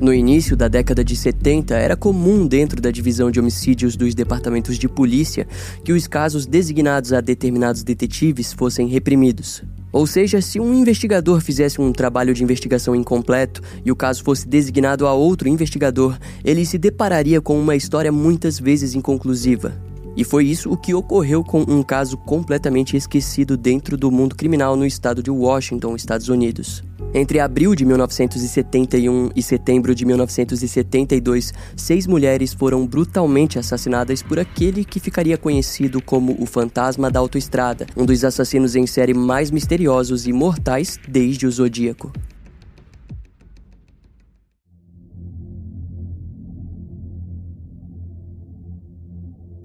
No início da década de 70, era comum dentro da divisão de homicídios dos departamentos de polícia que os casos designados a determinados detetives fossem reprimidos. Ou seja, se um investigador fizesse um trabalho de investigação incompleto e o caso fosse designado a outro investigador, ele se depararia com uma história muitas vezes inconclusiva. E foi isso o que ocorreu com um caso completamente esquecido dentro do mundo criminal no estado de Washington, Estados Unidos. Entre abril de 1971 e setembro de 1972, seis mulheres foram brutalmente assassinadas por aquele que ficaria conhecido como o Fantasma da Autoestrada, um dos assassinos em série mais misteriosos e mortais desde o Zodíaco.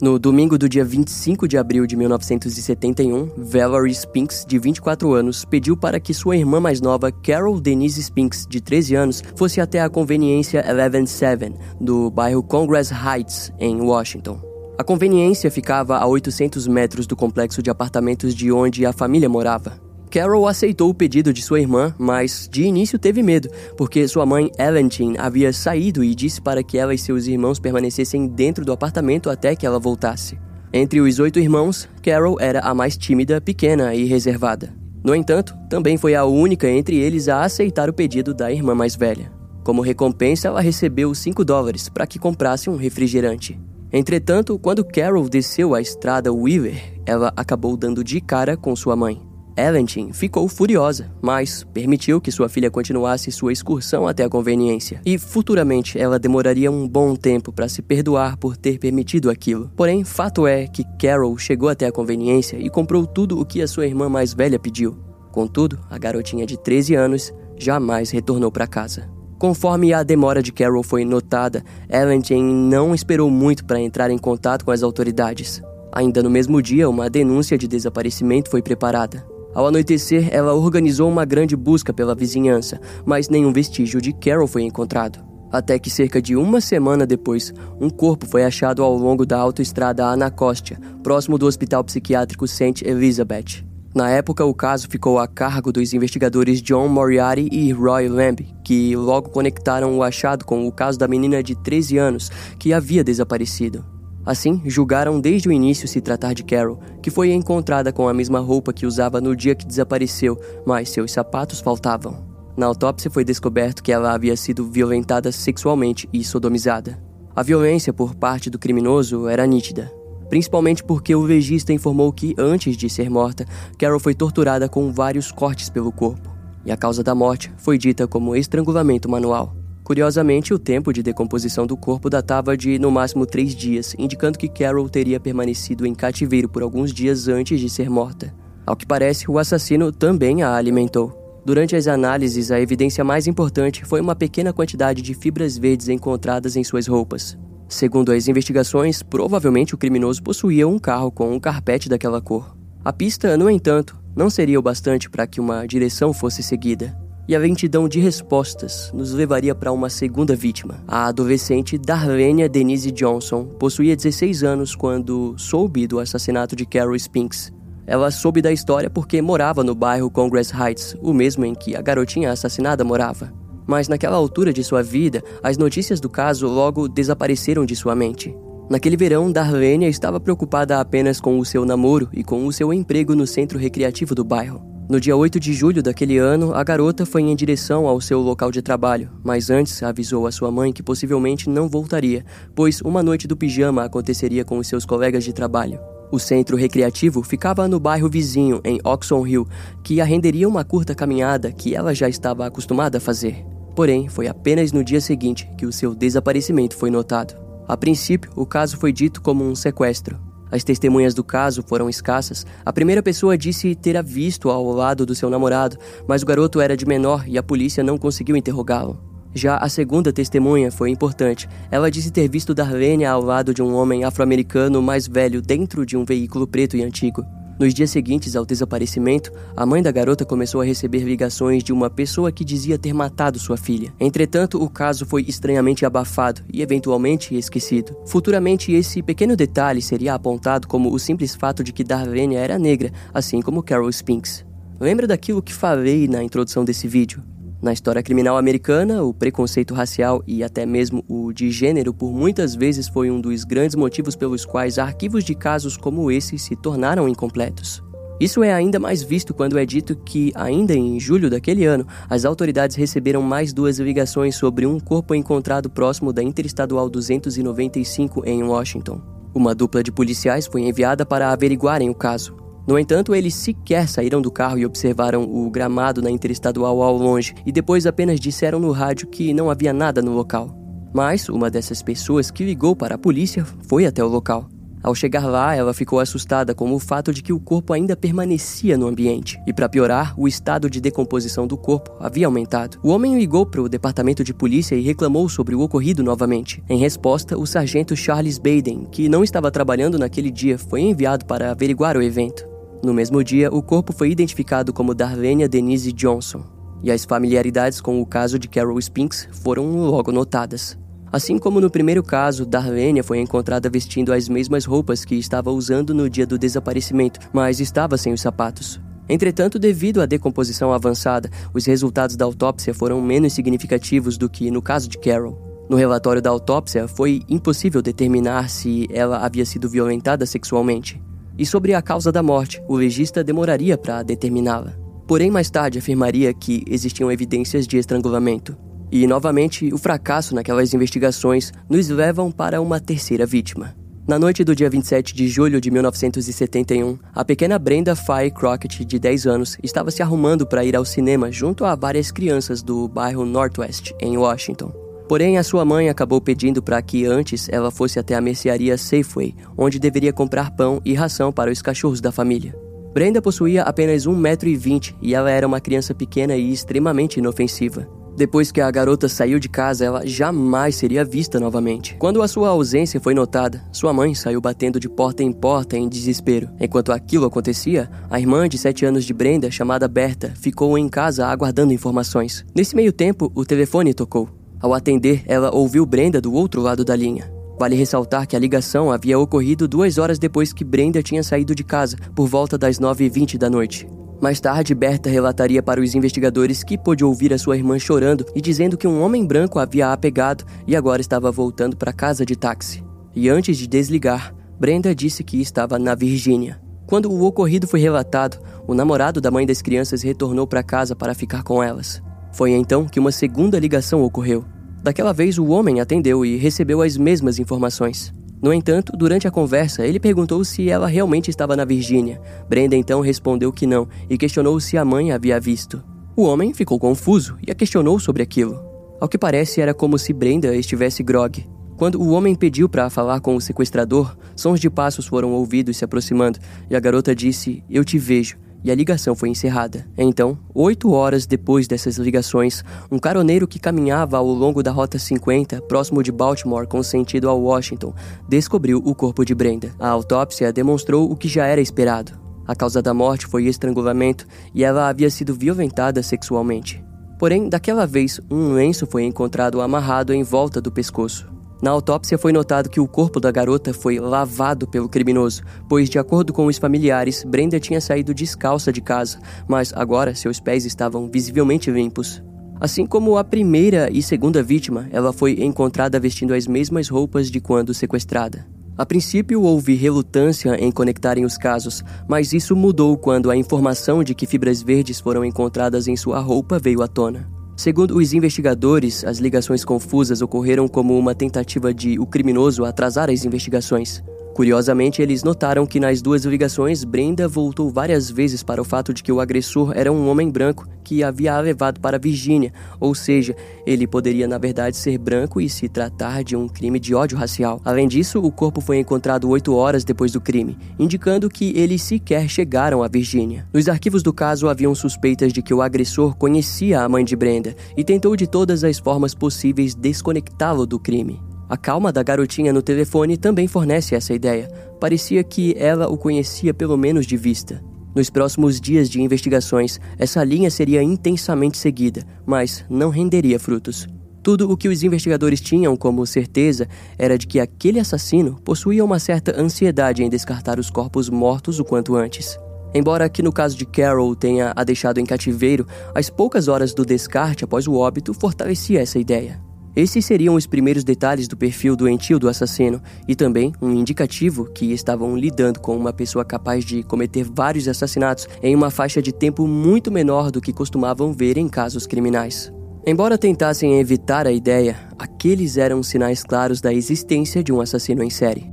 No domingo do dia 25 de abril de 1971, Valerie Spinks, de 24 anos, pediu para que sua irmã mais nova, Carol Denise Spinks, de 13 anos, fosse até a conveniência 117 do bairro Congress Heights, em Washington. A conveniência ficava a 800 metros do complexo de apartamentos de onde a família morava. Carol aceitou o pedido de sua irmã, mas de início teve medo, porque sua mãe Evelyn havia saído e disse para que ela e seus irmãos permanecessem dentro do apartamento até que ela voltasse. Entre os oito irmãos, Carol era a mais tímida, pequena e reservada. No entanto, também foi a única entre eles a aceitar o pedido da irmã mais velha. Como recompensa, ela recebeu 5 dólares para que comprasse um refrigerante. Entretanto, quando Carol desceu a estrada Weaver, ela acabou dando de cara com sua mãe. Eventin ficou furiosa, mas permitiu que sua filha continuasse sua excursão até a conveniência. E futuramente ela demoraria um bom tempo para se perdoar por ter permitido aquilo. Porém, fato é que Carol chegou até a conveniência e comprou tudo o que a sua irmã mais velha pediu. Contudo, a garotinha de 13 anos jamais retornou para casa. Conforme a demora de Carol foi notada, Eventin não esperou muito para entrar em contato com as autoridades. Ainda no mesmo dia, uma denúncia de desaparecimento foi preparada. Ao anoitecer, ela organizou uma grande busca pela vizinhança, mas nenhum vestígio de Carol foi encontrado. Até que cerca de uma semana depois, um corpo foi achado ao longo da autoestrada Anacostia, próximo do Hospital Psiquiátrico St. Elizabeth. Na época, o caso ficou a cargo dos investigadores John Moriarty e Roy Lamb, que logo conectaram o achado com o caso da menina de 13 anos que havia desaparecido. Assim, julgaram desde o início se tratar de Carol, que foi encontrada com a mesma roupa que usava no dia que desapareceu, mas seus sapatos faltavam. Na autópsia foi descoberto que ela havia sido violentada sexualmente e sodomizada. A violência por parte do criminoso era nítida, principalmente porque o legista informou que, antes de ser morta, Carol foi torturada com vários cortes pelo corpo, e a causa da morte foi dita como estrangulamento manual. Curiosamente, o tempo de decomposição do corpo datava de no máximo três dias, indicando que Carol teria permanecido em cativeiro por alguns dias antes de ser morta. Ao que parece, o assassino também a alimentou. Durante as análises, a evidência mais importante foi uma pequena quantidade de fibras verdes encontradas em suas roupas. Segundo as investigações, provavelmente o criminoso possuía um carro com um carpete daquela cor. A pista, no entanto, não seria o bastante para que uma direção fosse seguida. E a lentidão de respostas nos levaria para uma segunda vítima. A adolescente Darlenia Denise Johnson possuía 16 anos quando soube do assassinato de Carol Spinks. Ela soube da história porque morava no bairro Congress Heights, o mesmo em que a garotinha assassinada morava. Mas naquela altura de sua vida, as notícias do caso logo desapareceram de sua mente. Naquele verão, Darlenia estava preocupada apenas com o seu namoro e com o seu emprego no centro recreativo do bairro. No dia 8 de julho daquele ano, a garota foi em direção ao seu local de trabalho, mas antes avisou a sua mãe que possivelmente não voltaria, pois uma noite do pijama aconteceria com os seus colegas de trabalho. O centro recreativo ficava no bairro vizinho, em Oxon Hill, que a renderia uma curta caminhada que ela já estava acostumada a fazer. Porém, foi apenas no dia seguinte que o seu desaparecimento foi notado. A princípio, o caso foi dito como um sequestro, as testemunhas do caso foram escassas. A primeira pessoa disse ter a visto ao lado do seu namorado, mas o garoto era de menor e a polícia não conseguiu interrogá-lo. Já a segunda testemunha foi importante. Ela disse ter visto Darlene ao lado de um homem afro-americano mais velho dentro de um veículo preto e antigo. Nos dias seguintes ao desaparecimento, a mãe da garota começou a receber ligações de uma pessoa que dizia ter matado sua filha. Entretanto, o caso foi estranhamente abafado e eventualmente esquecido. Futuramente, esse pequeno detalhe seria apontado como o simples fato de que Darlene era negra, assim como Carol Spinks. Lembra daquilo que falei na introdução desse vídeo? Na história criminal americana, o preconceito racial e até mesmo o de gênero por muitas vezes foi um dos grandes motivos pelos quais arquivos de casos como esse se tornaram incompletos. Isso é ainda mais visto quando é dito que, ainda em julho daquele ano, as autoridades receberam mais duas ligações sobre um corpo encontrado próximo da Interestadual 295 em Washington. Uma dupla de policiais foi enviada para averiguarem o caso. No entanto, eles sequer saíram do carro e observaram o gramado na interestadual ao longe e depois apenas disseram no rádio que não havia nada no local. Mas uma dessas pessoas que ligou para a polícia foi até o local. Ao chegar lá, ela ficou assustada com o fato de que o corpo ainda permanecia no ambiente. E para piorar, o estado de decomposição do corpo havia aumentado. O homem ligou para o departamento de polícia e reclamou sobre o ocorrido novamente. Em resposta, o sargento Charles Baden, que não estava trabalhando naquele dia, foi enviado para averiguar o evento. No mesmo dia, o corpo foi identificado como Darlenia Denise Johnson, e as familiaridades com o caso de Carol Spinks foram logo notadas. Assim como no primeiro caso, Darlenia foi encontrada vestindo as mesmas roupas que estava usando no dia do desaparecimento, mas estava sem os sapatos. Entretanto, devido à decomposição avançada, os resultados da autópsia foram menos significativos do que no caso de Carol. No relatório da autópsia, foi impossível determinar se ela havia sido violentada sexualmente. E sobre a causa da morte, o legista demoraria para determiná-la. Porém, mais tarde afirmaria que existiam evidências de estrangulamento. E, novamente, o fracasso naquelas investigações nos levam para uma terceira vítima. Na noite do dia 27 de julho de 1971, a pequena Brenda Faye Crockett, de 10 anos, estava se arrumando para ir ao cinema junto a várias crianças do bairro Northwest, em Washington. Porém, a sua mãe acabou pedindo para que antes ela fosse até a mercearia Safeway, onde deveria comprar pão e ração para os cachorros da família. Brenda possuía apenas 1,20m e ela era uma criança pequena e extremamente inofensiva. Depois que a garota saiu de casa, ela jamais seria vista novamente. Quando a sua ausência foi notada, sua mãe saiu batendo de porta em porta em desespero. Enquanto aquilo acontecia, a irmã de 7 anos de Brenda, chamada Berta, ficou em casa aguardando informações. Nesse meio tempo, o telefone tocou. Ao atender, ela ouviu Brenda do outro lado da linha. Vale ressaltar que a ligação havia ocorrido duas horas depois que Brenda tinha saído de casa, por volta das 9h20 da noite. Mais tarde, Berta relataria para os investigadores que pôde ouvir a sua irmã chorando e dizendo que um homem branco havia a pegado e agora estava voltando para casa de táxi. E antes de desligar, Brenda disse que estava na Virgínia. Quando o ocorrido foi relatado, o namorado da mãe das crianças retornou para casa para ficar com elas. Foi então que uma segunda ligação ocorreu. Daquela vez, o homem atendeu e recebeu as mesmas informações. No entanto, durante a conversa, ele perguntou se ela realmente estava na Virgínia. Brenda então respondeu que não e questionou se a mãe havia visto. O homem ficou confuso e a questionou sobre aquilo. Ao que parece, era como se Brenda estivesse grog. Quando o homem pediu para falar com o sequestrador, sons de passos foram ouvidos se aproximando e a garota disse: Eu te vejo e a ligação foi encerrada. Então, oito horas depois dessas ligações, um caroneiro que caminhava ao longo da Rota 50, próximo de Baltimore com sentido a Washington, descobriu o corpo de Brenda. A autópsia demonstrou o que já era esperado. A causa da morte foi estrangulamento e ela havia sido violentada sexualmente. Porém, daquela vez, um lenço foi encontrado amarrado em volta do pescoço. Na autópsia foi notado que o corpo da garota foi lavado pelo criminoso, pois, de acordo com os familiares, Brenda tinha saído descalça de casa, mas agora seus pés estavam visivelmente limpos. Assim como a primeira e segunda vítima, ela foi encontrada vestindo as mesmas roupas de quando sequestrada. A princípio houve relutância em conectarem os casos, mas isso mudou quando a informação de que fibras verdes foram encontradas em sua roupa veio à tona. Segundo os investigadores, as ligações confusas ocorreram como uma tentativa de o criminoso atrasar as investigações. Curiosamente, eles notaram que nas duas ligações, Brenda voltou várias vezes para o fato de que o agressor era um homem branco que havia a levado para Virgínia, ou seja, ele poderia na verdade ser branco e se tratar de um crime de ódio racial. Além disso, o corpo foi encontrado oito horas depois do crime, indicando que eles sequer chegaram a Virgínia. Nos arquivos do caso haviam suspeitas de que o agressor conhecia a mãe de Brenda e tentou de todas as formas possíveis desconectá-lo do crime. A calma da garotinha no telefone também fornece essa ideia. Parecia que ela o conhecia pelo menos de vista. Nos próximos dias de investigações, essa linha seria intensamente seguida, mas não renderia frutos. Tudo o que os investigadores tinham como certeza era de que aquele assassino possuía uma certa ansiedade em descartar os corpos mortos o quanto antes. Embora que no caso de Carol tenha a deixado em cativeiro, as poucas horas do descarte após o óbito fortalecia essa ideia. Esses seriam os primeiros detalhes do perfil doentio do assassino e também um indicativo que estavam lidando com uma pessoa capaz de cometer vários assassinatos em uma faixa de tempo muito menor do que costumavam ver em casos criminais. Embora tentassem evitar a ideia, aqueles eram sinais claros da existência de um assassino em série.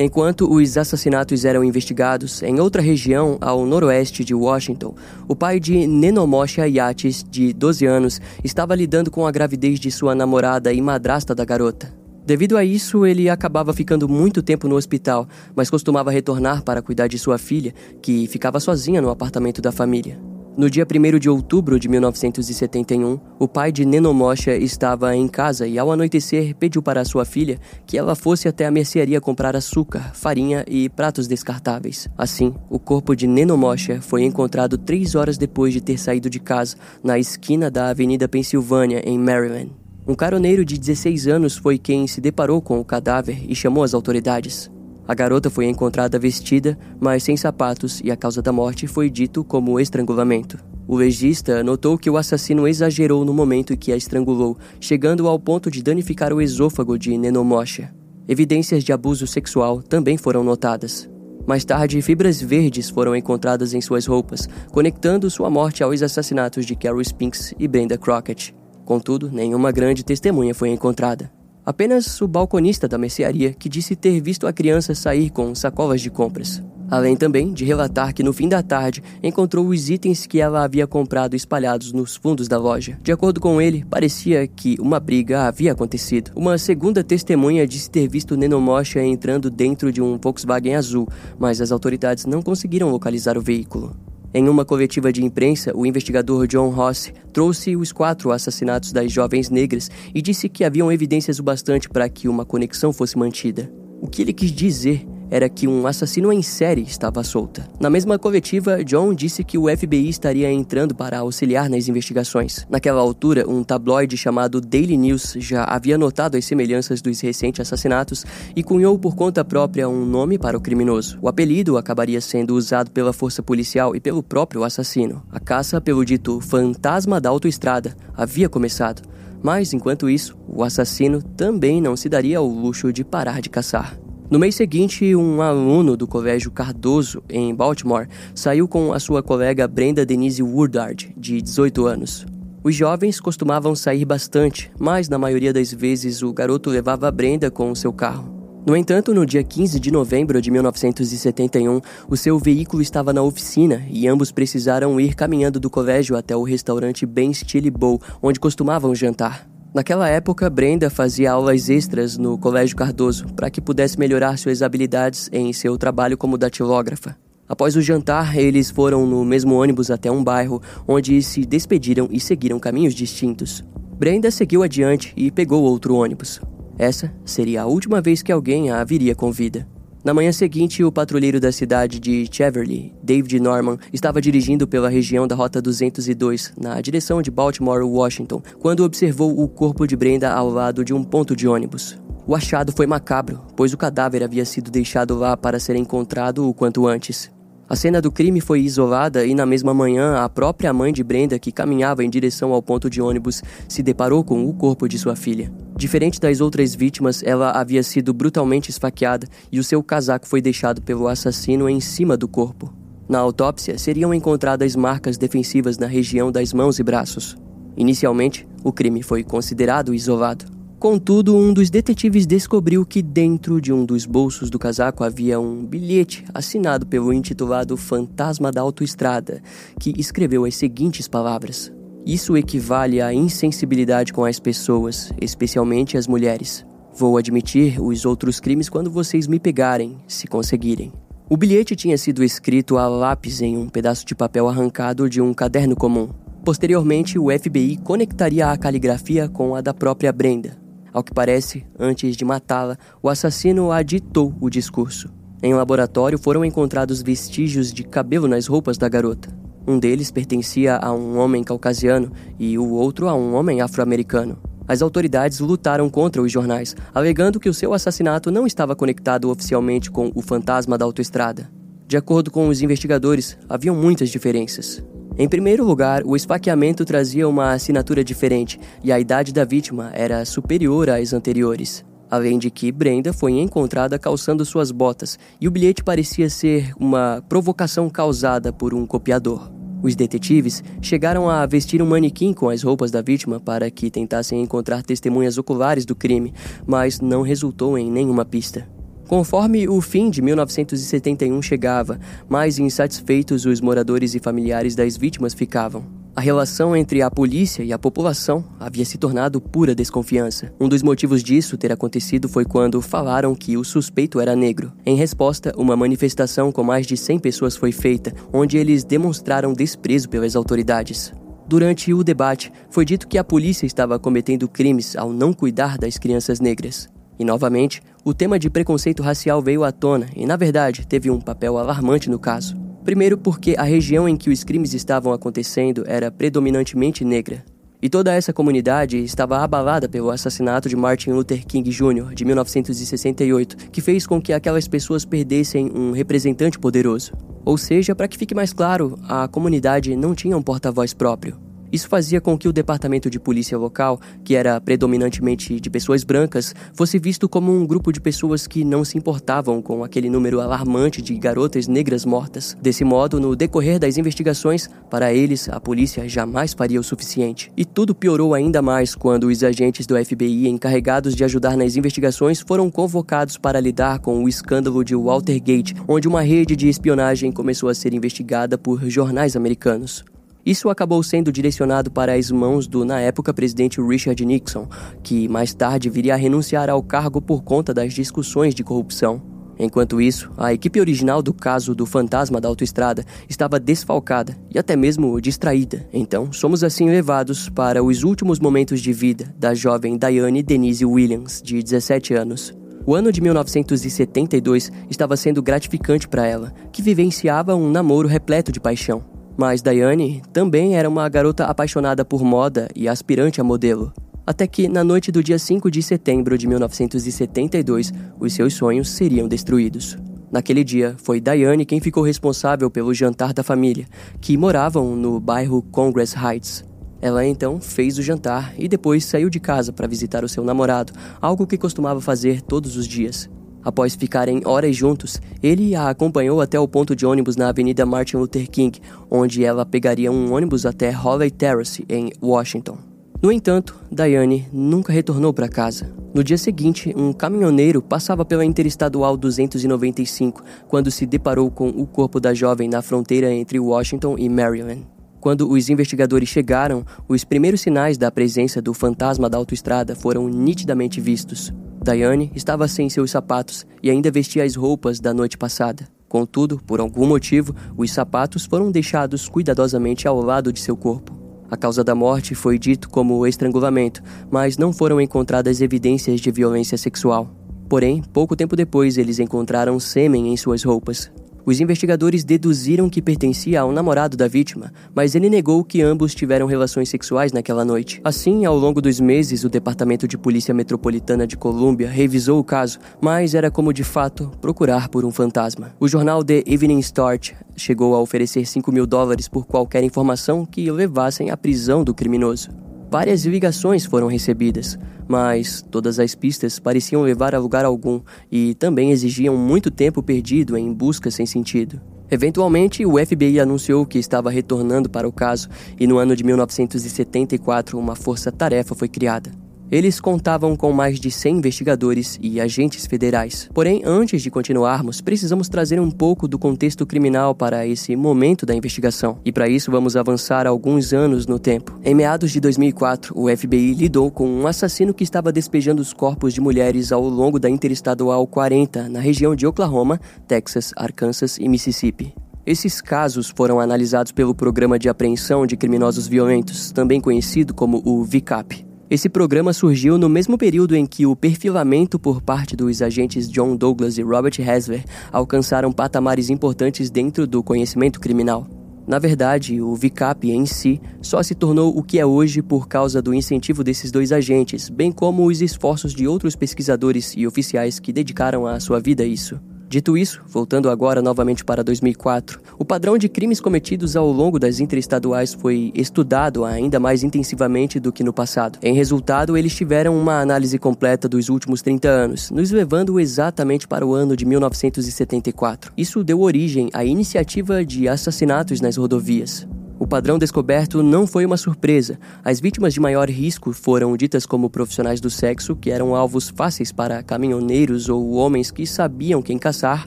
Enquanto os assassinatos eram investigados em outra região ao noroeste de Washington, o pai de Nenomosha Yates, de 12 anos, estava lidando com a gravidez de sua namorada e madrasta da garota. Devido a isso, ele acabava ficando muito tempo no hospital, mas costumava retornar para cuidar de sua filha, que ficava sozinha no apartamento da família. No dia 1 de outubro de 1971, o pai de Nenomosha estava em casa e, ao anoitecer, pediu para sua filha que ela fosse até a mercearia comprar açúcar, farinha e pratos descartáveis. Assim, o corpo de Nenomosha foi encontrado três horas depois de ter saído de casa, na esquina da Avenida Pensilvânia, em Maryland. Um caroneiro de 16 anos foi quem se deparou com o cadáver e chamou as autoridades. A garota foi encontrada vestida, mas sem sapatos, e a causa da morte foi dito como estrangulamento. O legista notou que o assassino exagerou no momento em que a estrangulou, chegando ao ponto de danificar o esôfago de Nenomosha. Evidências de abuso sexual também foram notadas. Mais tarde, fibras verdes foram encontradas em suas roupas, conectando sua morte aos assassinatos de Carol Spinks e Brenda Crockett. Contudo, nenhuma grande testemunha foi encontrada. Apenas o balconista da mercearia que disse ter visto a criança sair com sacolas de compras. Além também de relatar que no fim da tarde encontrou os itens que ela havia comprado espalhados nos fundos da loja. De acordo com ele, parecia que uma briga havia acontecido. Uma segunda testemunha disse ter visto Nenomosha entrando dentro de um Volkswagen azul, mas as autoridades não conseguiram localizar o veículo. Em uma coletiva de imprensa, o investigador John Ross trouxe os quatro assassinatos das jovens negras e disse que haviam evidências o bastante para que uma conexão fosse mantida. O que ele quis dizer era que um assassino em série estava solta. Na mesma coletiva, John disse que o FBI estaria entrando para auxiliar nas investigações. Naquela altura, um tabloide chamado Daily News já havia notado as semelhanças dos recentes assassinatos e cunhou por conta própria um nome para o criminoso. O apelido acabaria sendo usado pela força policial e pelo próprio assassino. A caça pelo dito fantasma da autoestrada havia começado. Mas, enquanto isso, o assassino também não se daria ao luxo de parar de caçar. No mês seguinte, um aluno do Colégio Cardoso, em Baltimore, saiu com a sua colega Brenda Denise Woodard, de 18 anos. Os jovens costumavam sair bastante, mas na maioria das vezes o garoto levava a Brenda com o seu carro. No entanto, no dia 15 de novembro de 1971, o seu veículo estava na oficina e ambos precisaram ir caminhando do colégio até o restaurante Ben Stille Bow, onde costumavam jantar. Naquela época, Brenda fazia aulas extras no Colégio Cardoso para que pudesse melhorar suas habilidades em seu trabalho como datilógrafa. Após o jantar, eles foram no mesmo ônibus até um bairro, onde se despediram e seguiram caminhos distintos. Brenda seguiu adiante e pegou outro ônibus. Essa seria a última vez que alguém a viria com vida. Na manhã seguinte, o patrulheiro da cidade de Cheverly, David Norman, estava dirigindo pela região da Rota 202, na direção de Baltimore, Washington, quando observou o corpo de Brenda ao lado de um ponto de ônibus. O achado foi macabro, pois o cadáver havia sido deixado lá para ser encontrado o quanto antes. A cena do crime foi isolada e na mesma manhã a própria mãe de Brenda, que caminhava em direção ao ponto de ônibus, se deparou com o corpo de sua filha. Diferente das outras vítimas, ela havia sido brutalmente esfaqueada e o seu casaco foi deixado pelo assassino em cima do corpo. Na autópsia, seriam encontradas marcas defensivas na região das mãos e braços. Inicialmente, o crime foi considerado isolado. Contudo, um dos detetives descobriu que dentro de um dos bolsos do casaco havia um bilhete assinado pelo intitulado Fantasma da Autoestrada, que escreveu as seguintes palavras: Isso equivale à insensibilidade com as pessoas, especialmente as mulheres. Vou admitir os outros crimes quando vocês me pegarem, se conseguirem. O bilhete tinha sido escrito a lápis em um pedaço de papel arrancado de um caderno comum. Posteriormente, o FBI conectaria a caligrafia com a da própria Brenda, ao que parece, antes de matá-la, o assassino aditou o discurso. Em laboratório foram encontrados vestígios de cabelo nas roupas da garota. Um deles pertencia a um homem caucasiano e o outro a um homem afro-americano. As autoridades lutaram contra os jornais, alegando que o seu assassinato não estava conectado oficialmente com o fantasma da autoestrada. De acordo com os investigadores, haviam muitas diferenças. Em primeiro lugar, o esfaqueamento trazia uma assinatura diferente e a idade da vítima era superior às anteriores. Além de que Brenda foi encontrada calçando suas botas e o bilhete parecia ser uma provocação causada por um copiador. Os detetives chegaram a vestir um manequim com as roupas da vítima para que tentassem encontrar testemunhas oculares do crime, mas não resultou em nenhuma pista. Conforme o fim de 1971 chegava, mais insatisfeitos os moradores e familiares das vítimas ficavam. A relação entre a polícia e a população havia se tornado pura desconfiança. Um dos motivos disso ter acontecido foi quando falaram que o suspeito era negro. Em resposta, uma manifestação com mais de 100 pessoas foi feita, onde eles demonstraram desprezo pelas autoridades. Durante o debate, foi dito que a polícia estava cometendo crimes ao não cuidar das crianças negras. E novamente, o tema de preconceito racial veio à tona e, na verdade, teve um papel alarmante no caso. Primeiro, porque a região em que os crimes estavam acontecendo era predominantemente negra. E toda essa comunidade estava abalada pelo assassinato de Martin Luther King Jr., de 1968, que fez com que aquelas pessoas perdessem um representante poderoso. Ou seja, para que fique mais claro, a comunidade não tinha um porta-voz próprio. Isso fazia com que o departamento de polícia local, que era predominantemente de pessoas brancas, fosse visto como um grupo de pessoas que não se importavam com aquele número alarmante de garotas negras mortas. Desse modo, no decorrer das investigações, para eles, a polícia jamais faria o suficiente. E tudo piorou ainda mais quando os agentes do FBI encarregados de ajudar nas investigações foram convocados para lidar com o escândalo de Watergate, onde uma rede de espionagem começou a ser investigada por jornais americanos. Isso acabou sendo direcionado para as mãos do, na época, presidente Richard Nixon, que mais tarde viria a renunciar ao cargo por conta das discussões de corrupção. Enquanto isso, a equipe original do caso do fantasma da autoestrada estava desfalcada e até mesmo distraída. Então, somos assim levados para os últimos momentos de vida da jovem Diane Denise Williams, de 17 anos. O ano de 1972 estava sendo gratificante para ela, que vivenciava um namoro repleto de paixão. Mas Diane também era uma garota apaixonada por moda e aspirante a modelo. Até que, na noite do dia 5 de setembro de 1972, os seus sonhos seriam destruídos. Naquele dia, foi Diane quem ficou responsável pelo jantar da família, que moravam no bairro Congress Heights. Ela então fez o jantar e depois saiu de casa para visitar o seu namorado, algo que costumava fazer todos os dias. Após ficarem horas juntos, ele a acompanhou até o ponto de ônibus na Avenida Martin Luther King, onde ela pegaria um ônibus até Holly Terrace, em Washington. No entanto, Diane nunca retornou para casa. No dia seguinte, um caminhoneiro passava pela Interestadual 295 quando se deparou com o corpo da jovem na fronteira entre Washington e Maryland. Quando os investigadores chegaram, os primeiros sinais da presença do fantasma da autoestrada foram nitidamente vistos. Diane estava sem seus sapatos e ainda vestia as roupas da noite passada. Contudo, por algum motivo, os sapatos foram deixados cuidadosamente ao lado de seu corpo. A causa da morte foi dito como estrangulamento, mas não foram encontradas evidências de violência sexual. Porém, pouco tempo depois, eles encontraram sêmen em suas roupas. Os investigadores deduziram que pertencia ao namorado da vítima, mas ele negou que ambos tiveram relações sexuais naquela noite. Assim, ao longo dos meses, o Departamento de Polícia Metropolitana de Colômbia revisou o caso, mas era como de fato procurar por um fantasma. O jornal The Evening Star chegou a oferecer 5 mil dólares por qualquer informação que levassem à prisão do criminoso. Várias ligações foram recebidas, mas todas as pistas pareciam levar a lugar algum e também exigiam muito tempo perdido em busca sem sentido. Eventualmente, o FBI anunciou que estava retornando para o caso e no ano de 1974 uma força-tarefa foi criada. Eles contavam com mais de 100 investigadores e agentes federais. Porém, antes de continuarmos, precisamos trazer um pouco do contexto criminal para esse momento da investigação. E para isso, vamos avançar alguns anos no tempo. Em meados de 2004, o FBI lidou com um assassino que estava despejando os corpos de mulheres ao longo da Interestadual 40, na região de Oklahoma, Texas, Arkansas e Mississippi. Esses casos foram analisados pelo Programa de Apreensão de Criminosos Violentos, também conhecido como o VICAP. Esse programa surgiu no mesmo período em que o perfilamento por parte dos agentes John Douglas e Robert Hasler alcançaram patamares importantes dentro do conhecimento criminal. Na verdade, o VICAP em si só se tornou o que é hoje por causa do incentivo desses dois agentes, bem como os esforços de outros pesquisadores e oficiais que dedicaram a sua vida a isso. Dito isso, voltando agora novamente para 2004, o padrão de crimes cometidos ao longo das interestaduais foi estudado ainda mais intensivamente do que no passado. Em resultado, eles tiveram uma análise completa dos últimos 30 anos, nos levando exatamente para o ano de 1974. Isso deu origem à iniciativa de assassinatos nas rodovias. O padrão descoberto não foi uma surpresa. As vítimas de maior risco foram ditas como profissionais do sexo, que eram alvos fáceis para caminhoneiros ou homens que sabiam quem caçar,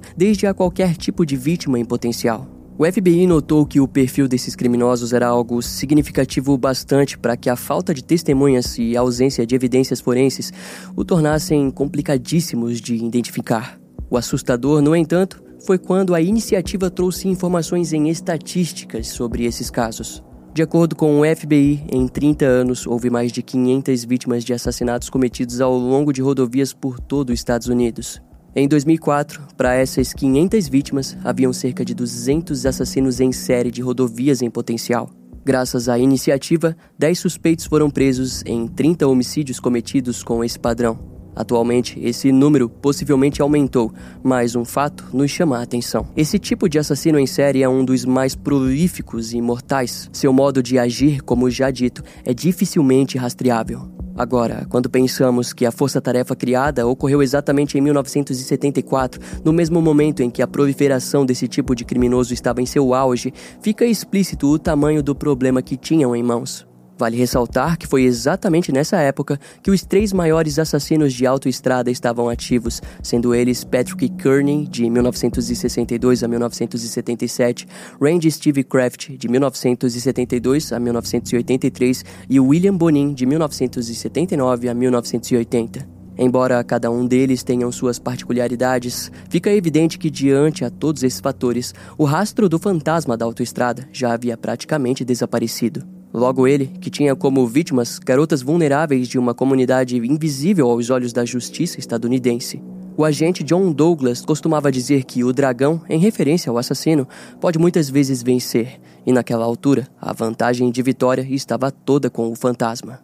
desde a qualquer tipo de vítima em potencial. O FBI notou que o perfil desses criminosos era algo significativo bastante para que a falta de testemunhas e a ausência de evidências forenses o tornassem complicadíssimos de identificar. O assustador, no entanto, foi quando a iniciativa trouxe informações em estatísticas sobre esses casos. De acordo com o FBI, em 30 anos houve mais de 500 vítimas de assassinatos cometidos ao longo de rodovias por todo os Estados Unidos. Em 2004, para essas 500 vítimas, haviam cerca de 200 assassinos em série de rodovias em potencial. Graças à iniciativa, 10 suspeitos foram presos em 30 homicídios cometidos com esse padrão. Atualmente, esse número possivelmente aumentou, mas um fato nos chama a atenção. Esse tipo de assassino em série é um dos mais prolíficos e mortais. Seu modo de agir, como já dito, é dificilmente rastreável. Agora, quando pensamos que a força-tarefa criada ocorreu exatamente em 1974, no mesmo momento em que a proliferação desse tipo de criminoso estava em seu auge, fica explícito o tamanho do problema que tinham em mãos. Vale ressaltar que foi exatamente nessa época que os três maiores assassinos de autoestrada estavam ativos, sendo eles Patrick Kearney, de 1962 a 1977, Randy Steve Kraft, de 1972 a 1983 e William Bonin, de 1979 a 1980. Embora cada um deles tenham suas particularidades, fica evidente que, diante a todos esses fatores, o rastro do fantasma da autoestrada já havia praticamente desaparecido. Logo ele, que tinha como vítimas garotas vulneráveis de uma comunidade invisível aos olhos da justiça estadunidense. O agente John Douglas costumava dizer que o dragão, em referência ao assassino, pode muitas vezes vencer, e naquela altura a vantagem de vitória estava toda com o fantasma.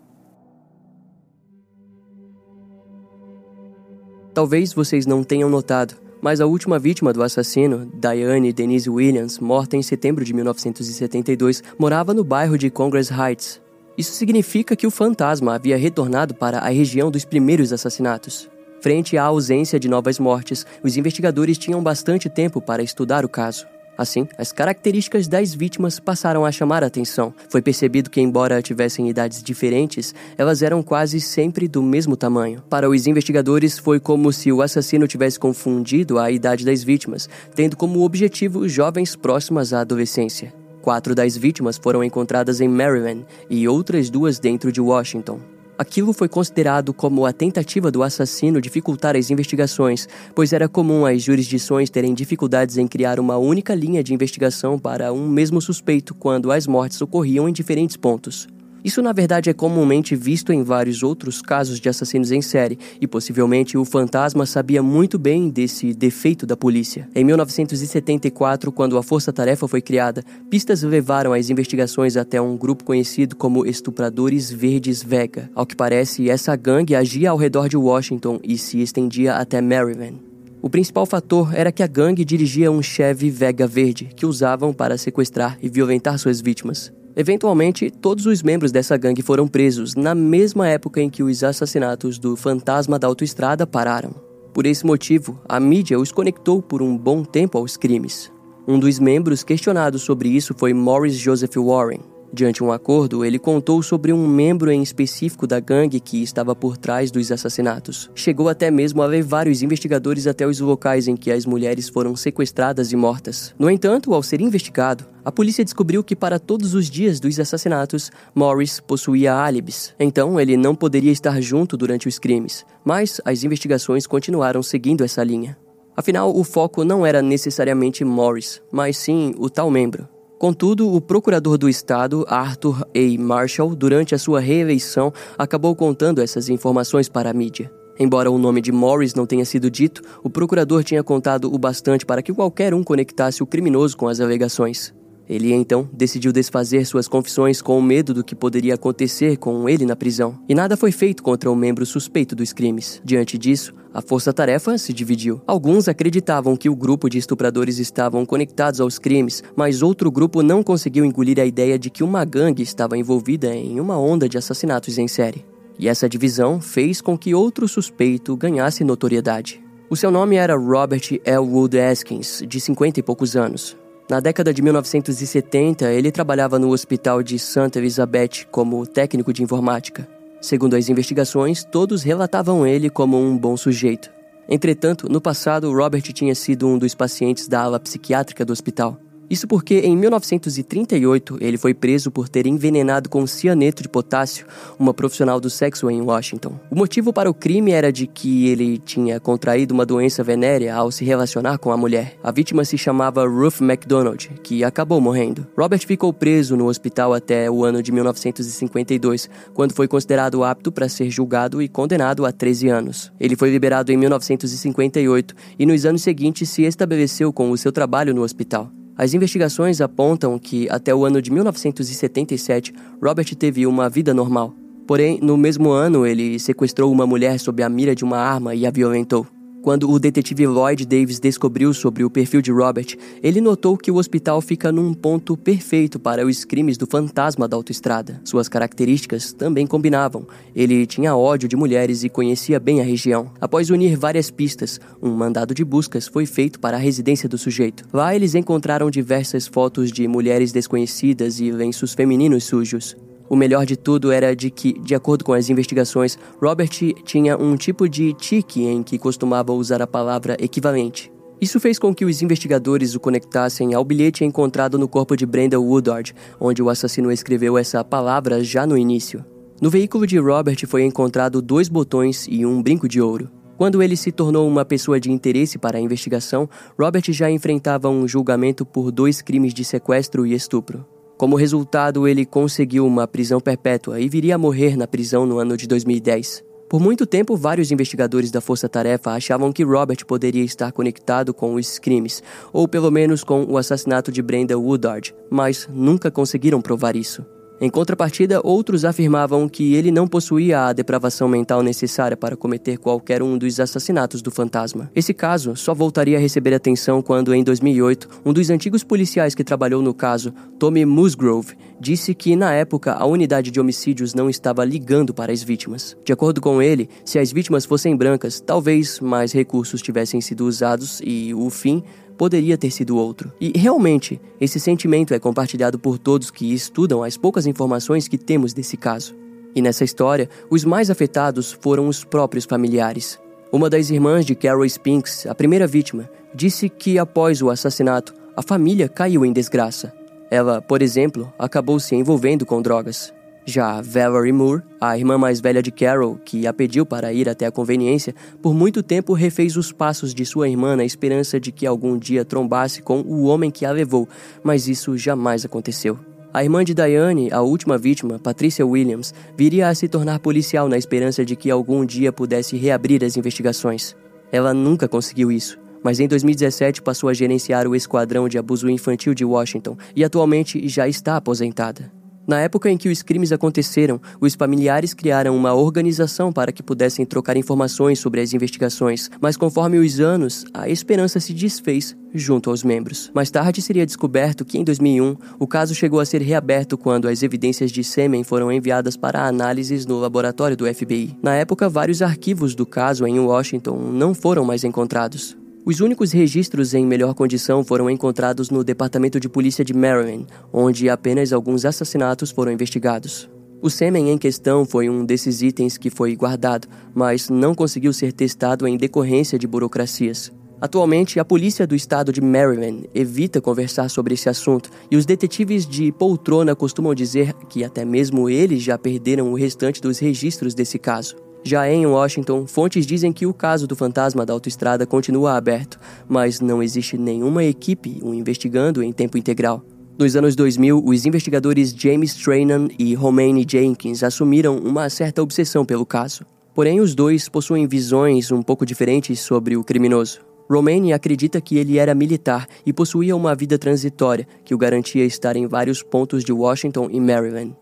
Talvez vocês não tenham notado, mas a última vítima do assassino, Diane Denise Williams, morta em setembro de 1972, morava no bairro de Congress Heights. Isso significa que o fantasma havia retornado para a região dos primeiros assassinatos. Frente à ausência de novas mortes, os investigadores tinham bastante tempo para estudar o caso. Assim, as características das vítimas passaram a chamar a atenção. Foi percebido que, embora tivessem idades diferentes, elas eram quase sempre do mesmo tamanho. Para os investigadores, foi como se o assassino tivesse confundido a idade das vítimas, tendo como objetivo jovens próximas à adolescência. Quatro das vítimas foram encontradas em Maryland e outras duas dentro de Washington. Aquilo foi considerado como a tentativa do assassino dificultar as investigações, pois era comum as jurisdições terem dificuldades em criar uma única linha de investigação para um mesmo suspeito quando as mortes ocorriam em diferentes pontos. Isso, na verdade, é comumente visto em vários outros casos de assassinos em série, e possivelmente o fantasma sabia muito bem desse defeito da polícia. Em 1974, quando a Força Tarefa foi criada, pistas levaram as investigações até um grupo conhecido como Estupradores Verdes Vega. Ao que parece, essa gangue agia ao redor de Washington e se estendia até Maryland. O principal fator era que a gangue dirigia um Chevy Vega verde que usavam para sequestrar e violentar suas vítimas. Eventualmente, todos os membros dessa gangue foram presos na mesma época em que os assassinatos do fantasma da autoestrada pararam. Por esse motivo, a mídia os conectou por um bom tempo aos crimes. Um dos membros questionado sobre isso foi Morris Joseph Warren, Diante um acordo, ele contou sobre um membro em específico da gangue que estava por trás dos assassinatos. Chegou até mesmo a levar os investigadores até os locais em que as mulheres foram sequestradas e mortas. No entanto, ao ser investigado, a polícia descobriu que para todos os dias dos assassinatos, Morris possuía álibis. Então, ele não poderia estar junto durante os crimes. Mas as investigações continuaram seguindo essa linha. Afinal, o foco não era necessariamente Morris, mas sim o tal membro. Contudo, o procurador do estado, Arthur A. Marshall, durante a sua reeleição, acabou contando essas informações para a mídia. Embora o nome de Morris não tenha sido dito, o procurador tinha contado o bastante para que qualquer um conectasse o criminoso com as alegações. Ele então decidiu desfazer suas confissões com medo do que poderia acontecer com ele na prisão, e nada foi feito contra o membro suspeito dos crimes. Diante disso, a força-tarefa se dividiu. Alguns acreditavam que o grupo de estupradores estavam conectados aos crimes, mas outro grupo não conseguiu engolir a ideia de que uma gangue estava envolvida em uma onda de assassinatos em série. E essa divisão fez com que outro suspeito ganhasse notoriedade. O seu nome era Robert Elwood Askins, de 50 e poucos anos. Na década de 1970, ele trabalhava no hospital de Santa Elizabeth como técnico de informática. Segundo as investigações, todos relatavam ele como um bom sujeito. Entretanto, no passado, Robert tinha sido um dos pacientes da ala psiquiátrica do hospital. Isso porque em 1938 ele foi preso por ter envenenado com cianeto de potássio uma profissional do sexo em Washington. O motivo para o crime era de que ele tinha contraído uma doença venérea ao se relacionar com a mulher. A vítima se chamava Ruth MacDonald, que acabou morrendo. Robert ficou preso no hospital até o ano de 1952, quando foi considerado apto para ser julgado e condenado a 13 anos. Ele foi liberado em 1958 e nos anos seguintes se estabeleceu com o seu trabalho no hospital. As investigações apontam que, até o ano de 1977, Robert teve uma vida normal. Porém, no mesmo ano, ele sequestrou uma mulher sob a mira de uma arma e a violentou. Quando o detetive Lloyd Davis descobriu sobre o perfil de Robert, ele notou que o hospital fica num ponto perfeito para os crimes do fantasma da autoestrada. Suas características também combinavam. Ele tinha ódio de mulheres e conhecia bem a região. Após unir várias pistas, um mandado de buscas foi feito para a residência do sujeito. Lá eles encontraram diversas fotos de mulheres desconhecidas e lenços femininos sujos. O melhor de tudo era de que, de acordo com as investigações, Robert tinha um tipo de tique em que costumava usar a palavra equivalente. Isso fez com que os investigadores o conectassem ao bilhete encontrado no corpo de Brenda Woodard, onde o assassino escreveu essa palavra já no início. No veículo de Robert foi encontrado dois botões e um brinco de ouro. Quando ele se tornou uma pessoa de interesse para a investigação, Robert já enfrentava um julgamento por dois crimes de sequestro e estupro. Como resultado, ele conseguiu uma prisão perpétua e viria a morrer na prisão no ano de 2010. Por muito tempo, vários investigadores da Força Tarefa achavam que Robert poderia estar conectado com os crimes, ou pelo menos com o assassinato de Brenda Woodard, mas nunca conseguiram provar isso. Em contrapartida, outros afirmavam que ele não possuía a depravação mental necessária para cometer qualquer um dos assassinatos do fantasma. Esse caso só voltaria a receber atenção quando, em 2008, um dos antigos policiais que trabalhou no caso, Tommy Musgrove, disse que, na época, a unidade de homicídios não estava ligando para as vítimas. De acordo com ele, se as vítimas fossem brancas, talvez mais recursos tivessem sido usados e o fim poderia ter sido outro. E realmente, esse sentimento é compartilhado por todos que estudam as poucas informações que temos desse caso. E nessa história, os mais afetados foram os próprios familiares. Uma das irmãs de Carol Spinks, a primeira vítima, disse que após o assassinato, a família caiu em desgraça. Ela, por exemplo, acabou se envolvendo com drogas. Já Valerie Moore, a irmã mais velha de Carol, que a pediu para ir até a conveniência, por muito tempo refez os passos de sua irmã na esperança de que algum dia trombasse com o homem que a levou, mas isso jamais aconteceu. A irmã de Diane, a última vítima, Patricia Williams, viria a se tornar policial na esperança de que algum dia pudesse reabrir as investigações. Ela nunca conseguiu isso, mas em 2017 passou a gerenciar o Esquadrão de Abuso Infantil de Washington e atualmente já está aposentada. Na época em que os crimes aconteceram, os familiares criaram uma organização para que pudessem trocar informações sobre as investigações, mas conforme os anos, a esperança se desfez junto aos membros. Mais tarde seria descoberto que em 2001 o caso chegou a ser reaberto quando as evidências de sêmen foram enviadas para análises no laboratório do FBI. Na época, vários arquivos do caso em Washington não foram mais encontrados. Os únicos registros em melhor condição foram encontrados no Departamento de Polícia de Maryland, onde apenas alguns assassinatos foram investigados. O sêmen em questão foi um desses itens que foi guardado, mas não conseguiu ser testado em decorrência de burocracias. Atualmente, a polícia do estado de Maryland evita conversar sobre esse assunto e os detetives de poltrona costumam dizer que até mesmo eles já perderam o restante dos registros desse caso. Já em Washington, fontes dizem que o caso do fantasma da autoestrada continua aberto, mas não existe nenhuma equipe o investigando em tempo integral. Nos anos 2000, os investigadores James Tranan e Romaine Jenkins assumiram uma certa obsessão pelo caso. Porém, os dois possuem visões um pouco diferentes sobre o criminoso. Romaine acredita que ele era militar e possuía uma vida transitória que o garantia estar em vários pontos de Washington e Maryland.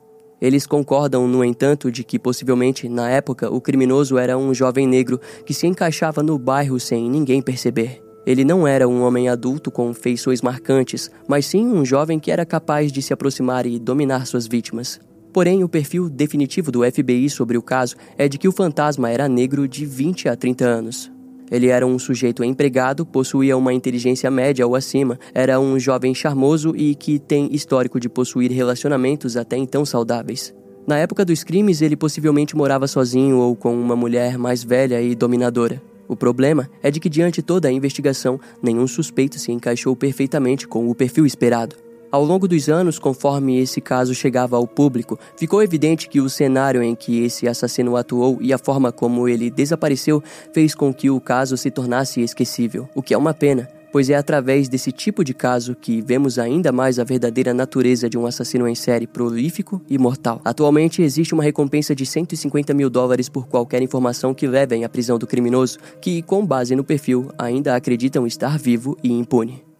Eles concordam, no entanto, de que possivelmente, na época, o criminoso era um jovem negro que se encaixava no bairro sem ninguém perceber. Ele não era um homem adulto com feições marcantes, mas sim um jovem que era capaz de se aproximar e dominar suas vítimas. Porém, o perfil definitivo do FBI sobre o caso é de que o fantasma era negro de 20 a 30 anos. Ele era um sujeito empregado, possuía uma inteligência média ou acima, era um jovem charmoso e que tem histórico de possuir relacionamentos até então saudáveis. Na época dos crimes, ele possivelmente morava sozinho ou com uma mulher mais velha e dominadora. O problema é de que, diante toda a investigação, nenhum suspeito se encaixou perfeitamente com o perfil esperado. Ao longo dos anos, conforme esse caso chegava ao público, ficou evidente que o cenário em que esse assassino atuou e a forma como ele desapareceu fez com que o caso se tornasse esquecível, o que é uma pena, pois é através desse tipo de caso que vemos ainda mais a verdadeira natureza de um assassino em série prolífico e mortal. Atualmente existe uma recompensa de 150 mil dólares por qualquer informação que levem à prisão do criminoso, que, com base no perfil, ainda acreditam estar vivo e impune.